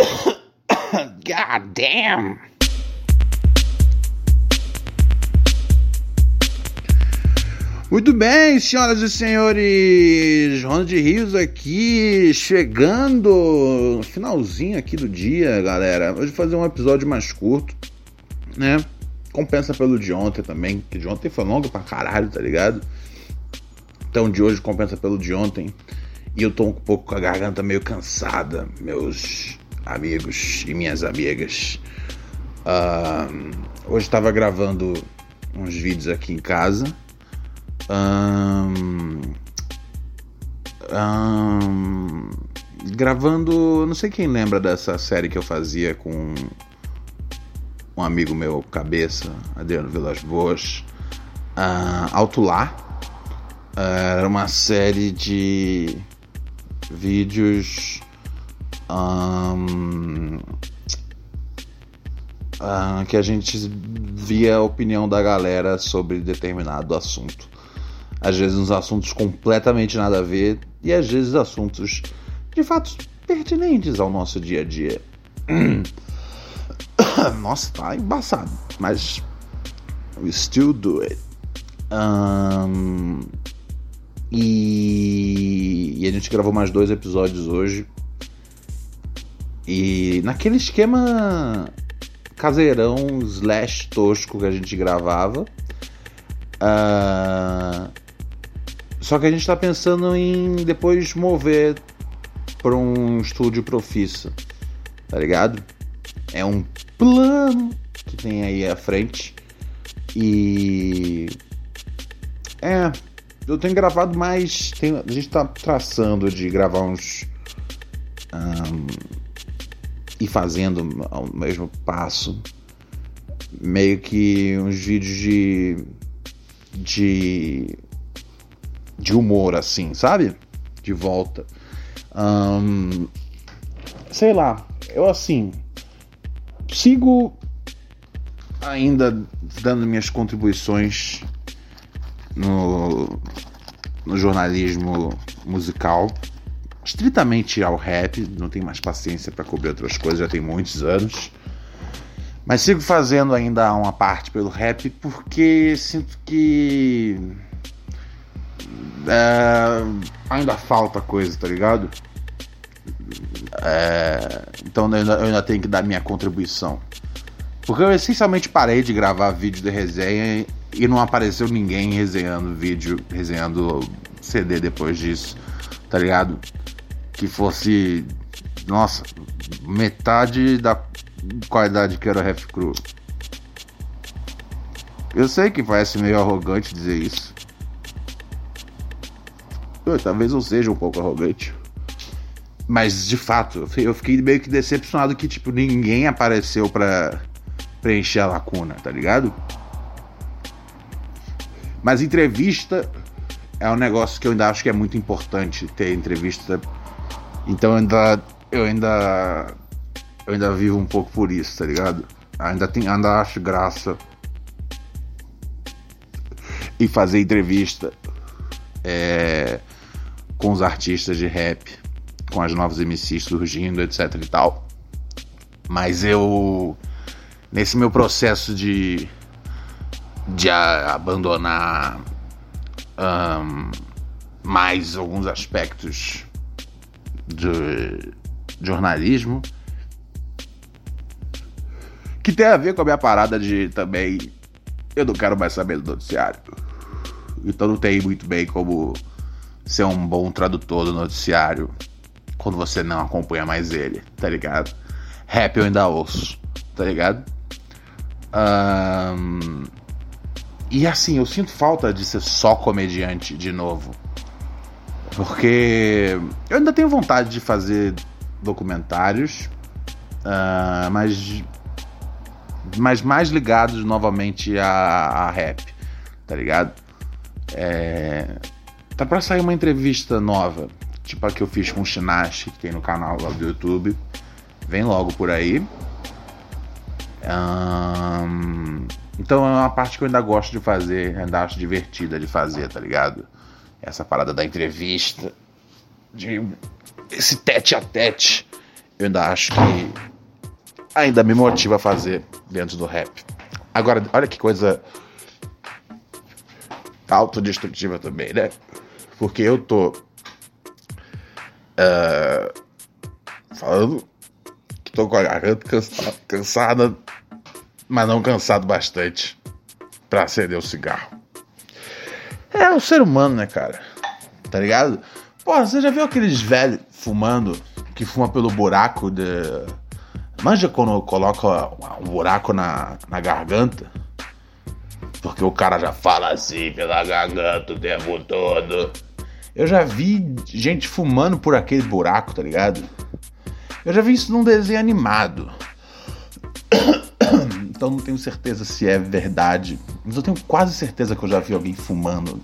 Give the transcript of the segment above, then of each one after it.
God damn. Muito bem, senhoras e senhores, Ronald Rios aqui, chegando no finalzinho aqui do dia, galera. Hoje fazer um episódio mais curto, né? Compensa pelo de ontem também, que de ontem foi longo pra caralho, tá ligado? Então de hoje compensa pelo de ontem. E eu tô um pouco com a garganta meio cansada, meus amigos e minhas amigas. Uh, hoje estava gravando uns vídeos aqui em casa. Um, um, gravando. Não sei quem lembra dessa série que eu fazia com um amigo meu, cabeça, Adriano Vilas Boas. Uh, Alto Lá. Era uma série de vídeos um, uh, que a gente via a opinião da galera sobre determinado assunto. Às vezes uns assuntos completamente nada a ver e às vezes assuntos de fato pertinentes ao nosso dia a dia. Nossa, tá embaçado, mas we still do it. Um, e, e a gente gravou mais dois episódios hoje. E naquele esquema caseirão slash tosco que a gente gravava. Uh, só que a gente está pensando em depois mover para um estúdio profissa, tá ligado? É um plano que tem aí à frente. E. É, eu tenho gravado mais. Tem, a gente tá traçando de gravar uns. Um, e fazendo ao mesmo passo. Meio que uns vídeos de. de. de humor, assim, sabe? De volta. Um, sei lá, eu assim. Sigo ainda dando minhas contribuições no, no jornalismo musical, estritamente ao rap, não tenho mais paciência para cobrir outras coisas, já tem muitos anos. Mas sigo fazendo ainda uma parte pelo rap porque sinto que é, ainda falta coisa, tá ligado? É, então eu ainda, eu ainda tenho que dar minha contribuição. Porque eu essencialmente parei de gravar vídeo de resenha e não apareceu ninguém resenhando vídeo, resenhando CD depois disso, tá ligado? Que fosse, nossa, metade da qualidade que era o Ref Crew. Eu sei que parece meio arrogante dizer isso. Eu, talvez eu seja um pouco arrogante. Mas de fato, eu fiquei meio que decepcionado que tipo ninguém apareceu pra preencher a lacuna, tá ligado? Mas entrevista é um negócio que eu ainda acho que é muito importante ter entrevista. Então eu ainda eu ainda eu ainda vivo um pouco por isso, tá ligado? Ainda tem ainda acho graça e fazer entrevista é, com os artistas de rap, com as novas MCs surgindo, etc e tal. Mas eu nesse meu processo de de abandonar um, mais alguns aspectos de jornalismo que tem a ver com a minha parada de também eu não quero mais saber do noticiário então não tem muito bem como ser um bom tradutor do noticiário quando você não acompanha mais ele, tá ligado? Rap eu ainda ouço, tá ligado? Um, e assim, eu sinto falta de ser só comediante de novo. Porque eu ainda tenho vontade de fazer documentários. uh, mas, mas mais ligados novamente a, a rap, tá ligado? É, tá pra sair uma entrevista nova, tipo a que eu fiz com o Shinashi, que tem no canal lá do YouTube. Vem logo por aí. Um, então é uma parte que eu ainda gosto de fazer, ainda acho divertida de fazer, tá ligado? Essa parada da entrevista, de esse tete a tete, eu ainda acho que ainda me motiva a fazer dentro do rap. Agora, olha que coisa autodestrutiva também, né? Porque eu tô uh, falando que tô com a garganta cansada, cansada mas não cansado bastante para acender o cigarro. É o ser humano, né, cara? Tá ligado? Pô, você já viu aqueles velhos fumando que fuma pelo buraco de. Manja quando coloca um buraco na, na garganta? Porque o cara já fala assim pela garganta o tempo todo. Eu já vi gente fumando por aquele buraco, tá ligado? Eu já vi isso num desenho animado. Então não tenho certeza se é verdade. Mas eu tenho quase certeza que eu já vi alguém fumando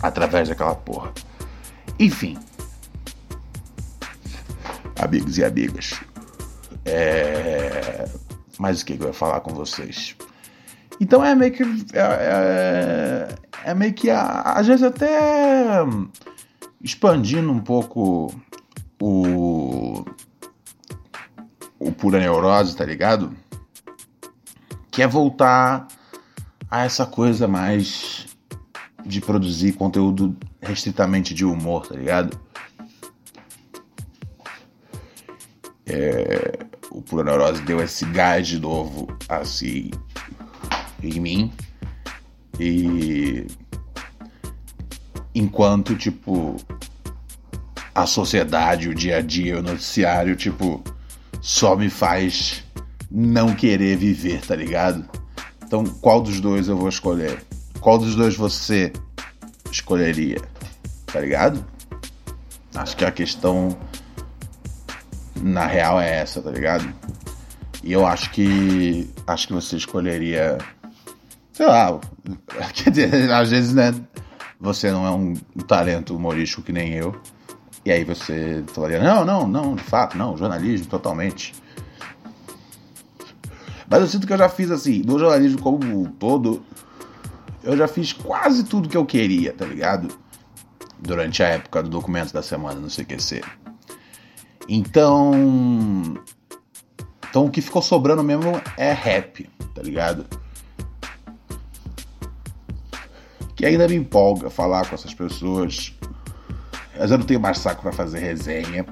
através daquela porra. Enfim. Amigos e amigas. É... Mas o que eu ia falar com vocês? Então é meio que. É, é, é meio que. Às vezes até expandindo um pouco o. O pura neurose, tá ligado? Que é voltar a essa coisa mais de produzir conteúdo restritamente de humor, tá ligado? É, o Pura Neurose deu esse gás de novo, assim, em mim. E enquanto, tipo, a sociedade, o dia a dia, o noticiário, tipo, só me faz não querer viver, tá ligado? Então, qual dos dois eu vou escolher? Qual dos dois você escolheria? Tá ligado? Acho que a questão na real é essa, tá ligado? E eu acho que acho que você escolheria sei lá, quer dizer, às vezes, né, você não é um talento humorístico que nem eu. E aí você falaria: "Não, não, não, de fato, não, jornalismo totalmente". Mas eu sinto que eu já fiz assim, no jornalismo como um todo, eu já fiz quase tudo que eu queria, tá ligado? Durante a época do documento da semana no CQC. Então. Então o que ficou sobrando mesmo é rap, tá ligado? Que ainda me empolga falar com essas pessoas. Mas eu não tenho mais saco para fazer resenha.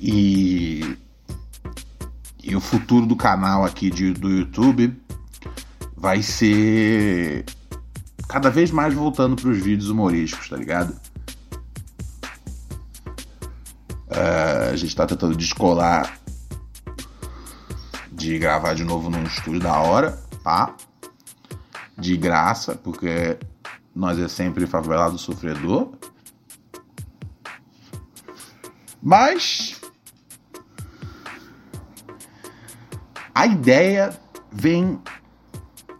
E e o futuro do canal aqui de, do YouTube vai ser cada vez mais voltando para os vídeos humorísticos, tá ligado? Uh, a gente está tentando descolar de gravar de novo num estúdio da hora, tá? De graça, porque nós é sempre favelado sofredor. Mas A ideia vem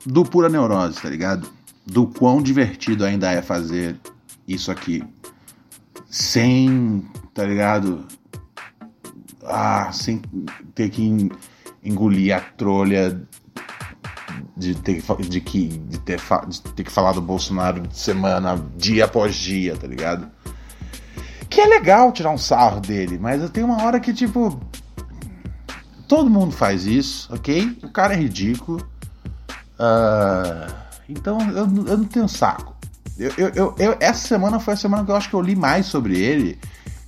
do pura neurose, tá ligado? Do quão divertido ainda é fazer isso aqui. Sem, tá ligado? Ah, sem ter que engolir a trolha de ter, de que, de ter, de ter que falar do Bolsonaro de semana, dia após dia, tá ligado? Que é legal tirar um sarro dele, mas tenho uma hora que, tipo, Todo mundo faz isso, ok? O cara é ridículo. Uh, então eu, eu, não tenho saco. Eu, eu, eu, essa semana foi a semana que eu acho que eu li mais sobre ele,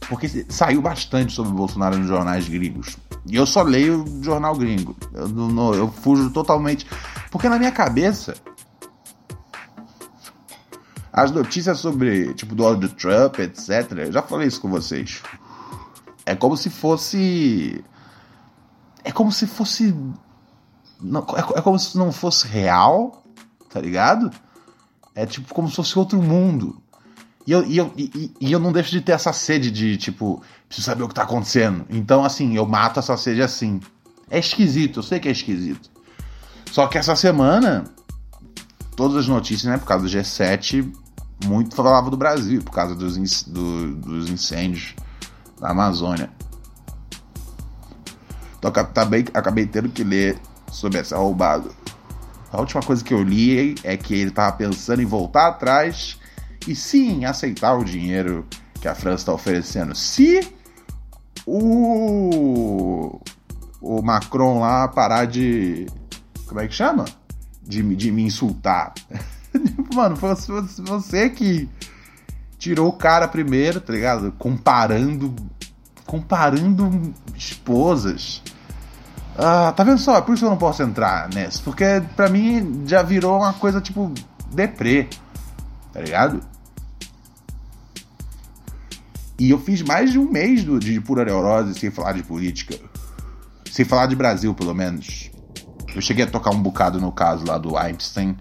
porque saiu bastante sobre o Bolsonaro nos jornais gringos. E eu só leio jornal gringo. Eu, não, eu fujo totalmente. Porque na minha cabeça, as notícias sobre, tipo, Donald Trump, etc. Eu já falei isso com vocês. É como se fosse é como se fosse. Não, é, é como se não fosse real, tá ligado? É tipo como se fosse outro mundo. E eu, e, eu, e, e, eu não deixo de ter essa sede de, tipo, preciso saber o que tá acontecendo. Então, assim, eu mato essa sede assim. É esquisito, eu sei que é esquisito. Só que essa semana, todas as notícias, né, por causa do G7, muito falava do Brasil, por causa dos, do, dos incêndios na Amazônia. Então acabei, acabei tendo que ler sobre essa roubada. A última coisa que eu li é que ele estava pensando em voltar atrás e sim aceitar o dinheiro que a França está oferecendo. Se o, o Macron lá parar de. Como é que chama? De, de me insultar. Mano, foi você que tirou o cara primeiro, tá ligado? Comparando. Comparando esposas. Ah, tá vendo só? Por isso eu não posso entrar nessa. Porque pra mim já virou uma coisa tipo deprê. Tá ligado? E eu fiz mais de um mês de pura neurose sem falar de política. Sem falar de Brasil, pelo menos. Eu cheguei a tocar um bocado no caso lá do Einstein.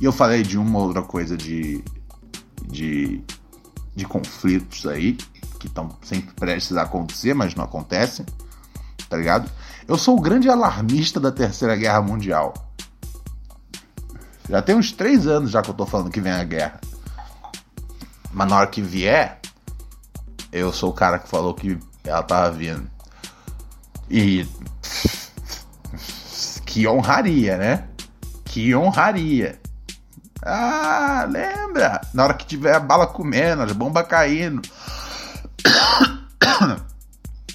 E eu falei de uma outra coisa de. de. de conflitos aí. Que estão sempre prestes a acontecer, mas não acontecem. Tá ligado? Eu sou o grande alarmista da Terceira Guerra Mundial. Já tem uns três anos já que eu tô falando que vem a guerra. Mas na hora que vier, eu sou o cara que falou que ela tava vindo. E. Que honraria, né? Que honraria. Ah, lembra? Na hora que tiver a bala comendo, as bombas caindo.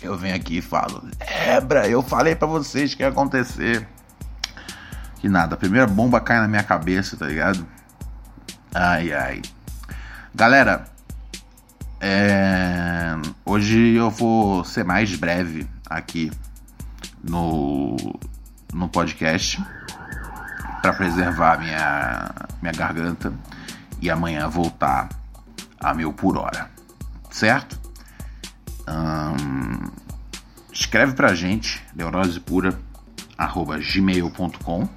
Eu venho aqui e falo: Lembra? Eu falei para vocês que ia acontecer. Que nada, a primeira bomba cai na minha cabeça, tá ligado? Ai, ai. Galera, é... Hoje eu vou ser mais breve aqui no, no podcast para preservar minha, minha garganta e amanhã voltar a mil por hora, certo? Hum, escreve pra gente, neurosepura.gmail.com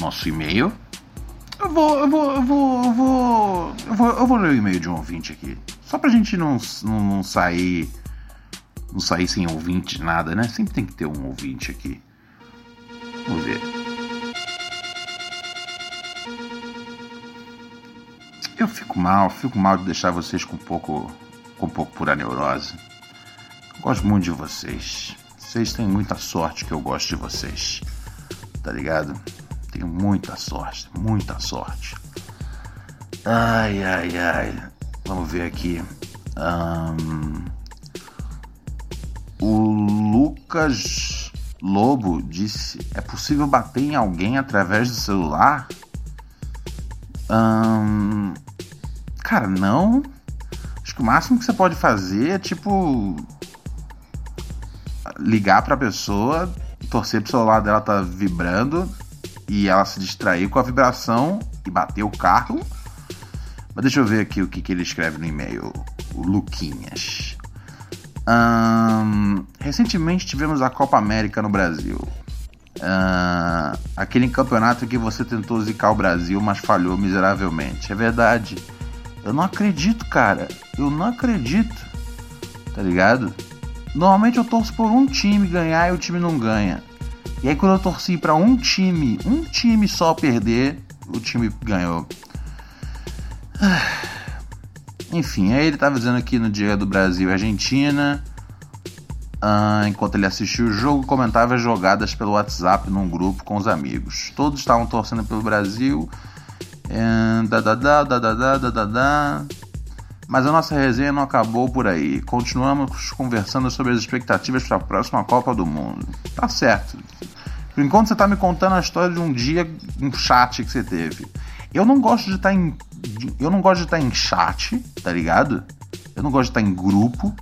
nosso e-mail. Eu vou, eu vou, eu vou, eu vou, eu vou, eu vou ler o e-mail de um ouvinte aqui. Só pra gente não, não, não sair. Não sair sem ouvinte, nada, né? Sempre tem que ter um ouvinte aqui. Vamos ver. Eu fico mal, fico mal de deixar vocês com um pouco. com um pouco pura neurose. Gosto muito de vocês. Vocês têm muita sorte que eu gosto de vocês. Tá ligado? Tenho muita sorte, muita sorte. Ai, ai, ai. Vamos ver aqui. Um, o Lucas Lobo disse: É possível bater em alguém através do celular? Um, cara, não. Acho que o máximo que você pode fazer é tipo ligar pra pessoa, torcer pro celular dela tá vibrando e ela se distrair com a vibração e bater o carro mas deixa eu ver aqui o que, que ele escreve no e-mail. O Luquinhas. Um, recentemente tivemos a Copa América no Brasil. Aquele campeonato que você tentou zicar o Brasil, mas falhou miseravelmente. É verdade. Eu não acredito, cara. Eu não acredito. Tá ligado? Normalmente eu torço por um time ganhar e o time não ganha. E aí quando eu torci para um time, um time só perder, o time ganhou. Enfim, aí ele estava dizendo aqui no dia do Brasil e Argentina. Uh, enquanto ele assistiu o jogo, comentava as jogadas pelo WhatsApp num grupo com os amigos. Todos estavam torcendo pelo Brasil. da, da, da, da, da, da, da, da. Mas a nossa resenha não acabou por aí. Continuamos conversando sobre as expectativas para a próxima Copa do Mundo. Tá certo. Enquanto você está me contando a história de um dia, um chat que você teve. Eu não gosto de estar tá em eu não gosto de estar em chat, tá ligado? Eu não gosto de estar em grupo.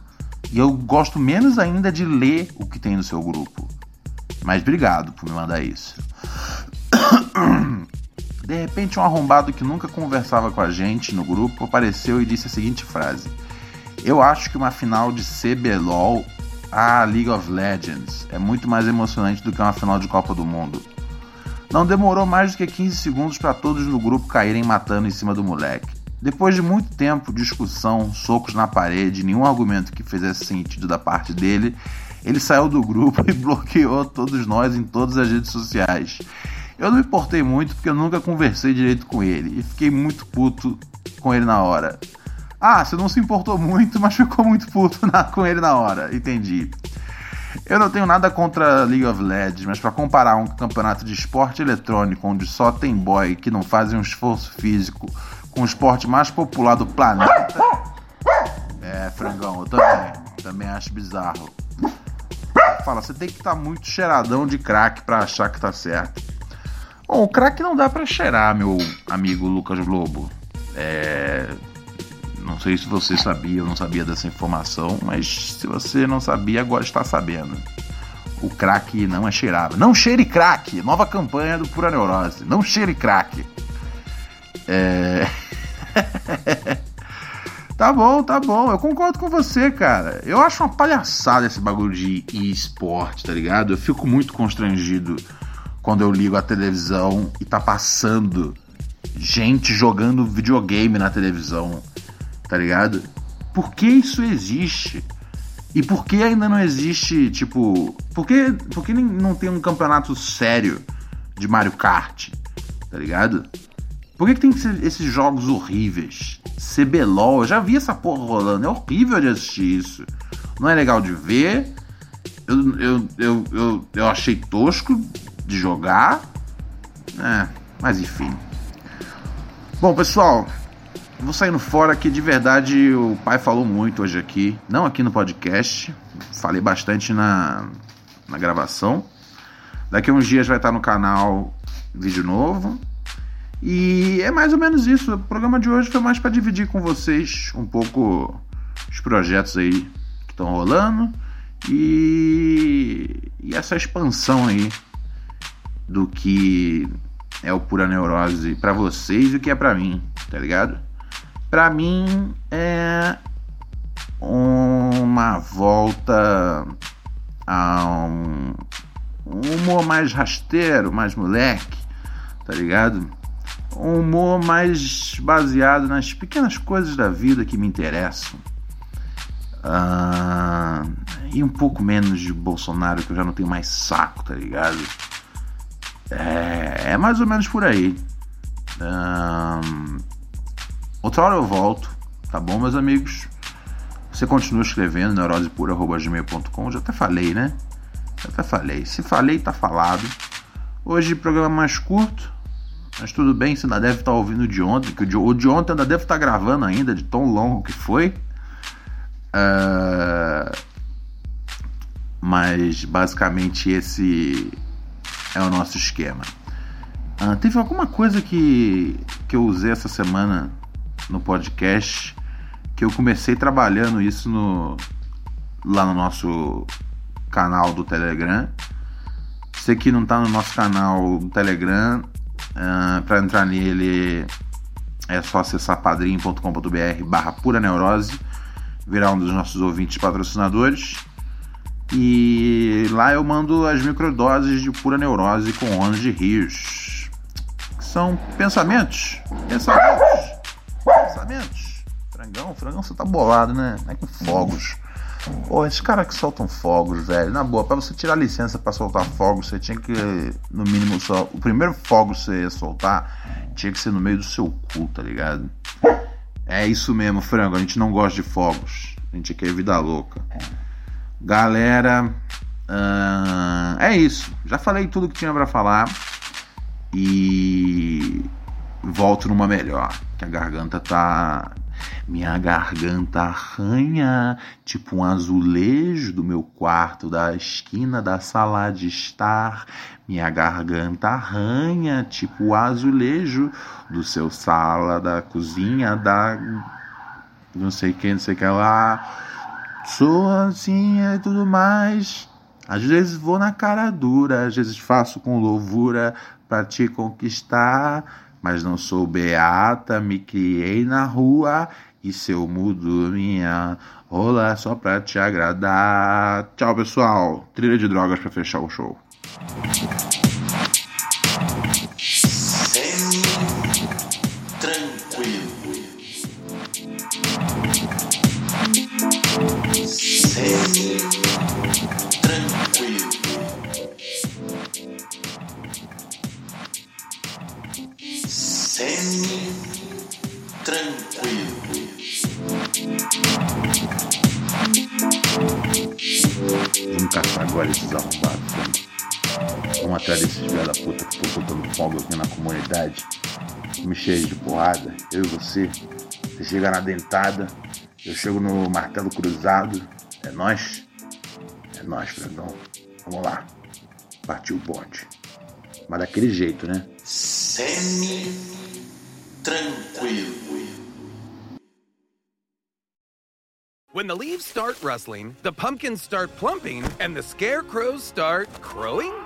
E eu gosto menos ainda de ler o que tem no seu grupo. Mas obrigado por me mandar isso. De repente, um arrombado que nunca conversava com a gente no grupo apareceu e disse a seguinte frase: Eu acho que uma final de CBLOL a League of Legends é muito mais emocionante do que uma final de Copa do Mundo. Não demorou mais do que 15 segundos para todos no grupo caírem matando em cima do moleque. Depois de muito tempo, discussão, socos na parede, nenhum argumento que fizesse sentido da parte dele, Ele saiu do grupo e bloqueou todos nós em todas as redes sociais. Eu não me importei muito porque eu nunca conversei direito com ele e fiquei muito puto com ele na hora. Ah, você não se importou muito, mas ficou muito puto na, com ele na hora. Entendi. Eu não tenho nada contra League of Legends, mas para comparar um campeonato de esporte eletrônico onde só tem boy que não fazem um esforço físico com o esporte mais popular do planeta. É, frangão, eu também. Também acho bizarro. Fala, você tem que estar tá muito cheiradão de crack para achar que tá certo. Bom, o crack não dá para cheirar, meu amigo Lucas Globo. É. Não sei se você sabia ou não sabia dessa informação, mas se você não sabia, agora está sabendo. O crack não é cheirável. Não cheire crack! Nova campanha do Pura Neurose. Não cheire crack. É. tá bom, tá bom. Eu concordo com você, cara. Eu acho uma palhaçada esse bagulho de esporte, tá ligado? Eu fico muito constrangido quando eu ligo a televisão e tá passando gente jogando videogame na televisão, tá ligado? Por que isso existe? E por que ainda não existe, tipo, por que, por que não tem um campeonato sério de Mario Kart, tá ligado? Por que, que tem esses jogos horríveis? CBLOL, eu já vi essa porra rolando, é horrível de assistir isso. Não é legal de ver, eu, eu, eu, eu, eu achei tosco, de jogar. É, mas enfim. Bom, pessoal, vou saindo fora aqui de verdade. O pai falou muito hoje aqui, não aqui no podcast. Falei bastante na, na gravação. Daqui a uns dias vai estar no canal vídeo novo. E é mais ou menos isso. O programa de hoje foi mais para dividir com vocês um pouco os projetos aí que estão rolando e, e essa expansão aí do que é o pura neurose para vocês e o que é para mim, tá ligado? Para mim é uma volta a um, um humor mais rasteiro, mais moleque, tá ligado? Um humor mais baseado nas pequenas coisas da vida que me interessam. Uh, e um pouco menos de Bolsonaro, que eu já não tenho mais saco, tá ligado? É, é mais ou menos por aí. Um, outra hora eu volto, tá bom, meus amigos? Você continua escrevendo neurosepura.gmail.com. Já até falei, né? Já até falei. Se falei, tá falado. Hoje programa mais curto, mas tudo bem, você ainda deve estar tá ouvindo de ontem, que o de ontem ainda deve estar tá gravando ainda, de tão longo que foi. Uh, mas basicamente esse é o nosso esquema. Ah, teve alguma coisa que, que eu usei essa semana no podcast que eu comecei trabalhando isso no, lá no nosso canal do Telegram. Você que não está no nosso canal do Telegram, uh, para entrar nele é só acessar padrim.com.br barra pura neurose, virar um dos nossos ouvintes patrocinadores. E lá eu mando as microdoses de pura neurose com ondas de rios. São pensamentos. Pensamentos. Pensamentos. Frangão, frangão, você tá bolado, né? É com fogos. Pô, esses caras que soltam fogos, velho. Na boa, pra você tirar licença para soltar fogos, você tinha que, no mínimo, só. O primeiro fogo que você ia soltar tinha que ser no meio do seu cu, tá ligado? É isso mesmo, frango. A gente não gosta de fogos. A gente quer vida louca. Galera, uh, é isso. Já falei tudo que tinha para falar e volto numa melhor. Que a garganta tá. Minha garganta arranha, tipo um azulejo do meu quarto, da esquina da sala de estar. Minha garganta arranha, tipo o azulejo do seu sala, da cozinha, da. Não sei quem, não sei o que lá Sou assim e tudo mais. Às vezes vou na cara dura, às vezes faço com louvura para te conquistar, mas não sou beata, me criei na rua e se eu mudo minha rola só pra te agradar. Tchau, pessoal. Trilha de drogas para fechar o show. Tranquilo. Me cheio de porrada, eu e você. Você chega na dentada, eu chego no martelo cruzado. É nós? É nós, Frandão. Vamos lá. Partiu o bonde. Mas daquele jeito, né? Semi-tranquilo. When the leaves start rustling, the pumpkins start plumping, and the scarecrows start crowing?